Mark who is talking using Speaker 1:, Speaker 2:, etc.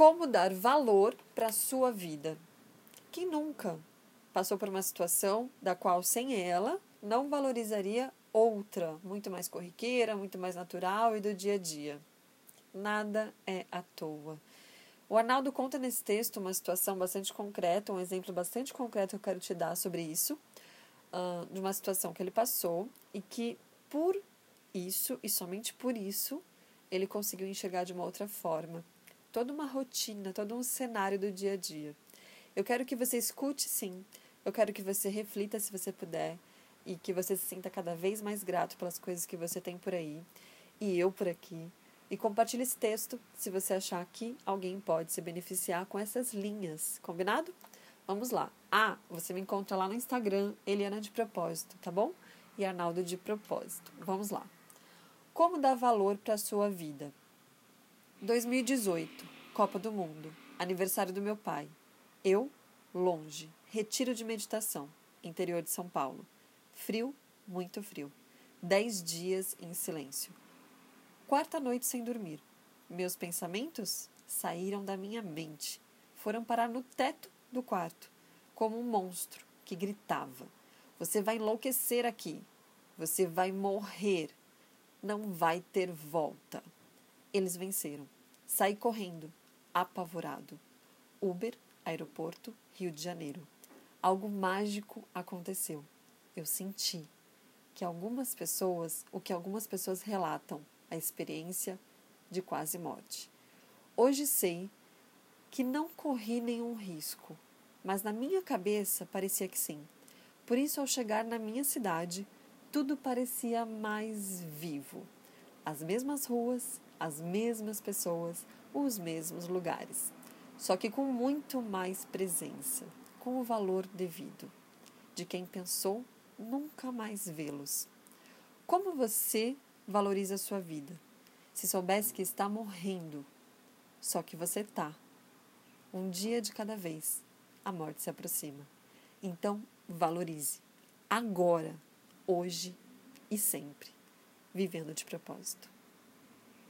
Speaker 1: Como dar valor para a sua vida? Quem nunca passou por uma situação da qual sem ela não valorizaria outra, muito mais corriqueira, muito mais natural e do dia a dia? Nada é à toa. O Arnaldo conta nesse texto uma situação bastante concreta, um exemplo bastante concreto que eu quero te dar sobre isso, uh, de uma situação que ele passou e que por isso e somente por isso ele conseguiu enxergar de uma outra forma. Toda uma rotina, todo um cenário do dia a dia. Eu quero que você escute sim, eu quero que você reflita se você puder e que você se sinta cada vez mais grato pelas coisas que você tem por aí e eu por aqui e compartilhe esse texto se você achar que alguém pode se beneficiar com essas linhas, combinado? Vamos lá. Ah, você me encontra lá no Instagram, Eliana de Propósito, tá bom? E Arnaldo de Propósito. Vamos lá. Como dar valor para a sua vida? 2018, Copa do Mundo, aniversário do meu pai. Eu, longe, retiro de meditação, interior de São Paulo. Frio, muito frio. Dez dias em silêncio Quarta noite sem dormir. Meus pensamentos saíram da minha mente. Foram parar no teto do quarto, como um monstro que gritava: Você vai enlouquecer aqui. Você vai morrer. Não vai ter volta. Eles venceram. Saí correndo, apavorado. Uber, aeroporto, Rio de Janeiro. Algo mágico aconteceu. Eu senti que algumas pessoas, o que algumas pessoas relatam, a experiência de quase morte. Hoje sei que não corri nenhum risco, mas na minha cabeça parecia que sim. Por isso, ao chegar na minha cidade, tudo parecia mais vivo. As mesmas ruas, as mesmas pessoas, os mesmos lugares. Só que com muito mais presença, com o valor devido, de quem pensou nunca mais vê-los. Como você valorize a sua vida. Se soubesse que está morrendo, só que você está. Um dia de cada vez, a morte se aproxima. Então, valorize. Agora, hoje e sempre. Vivendo de propósito.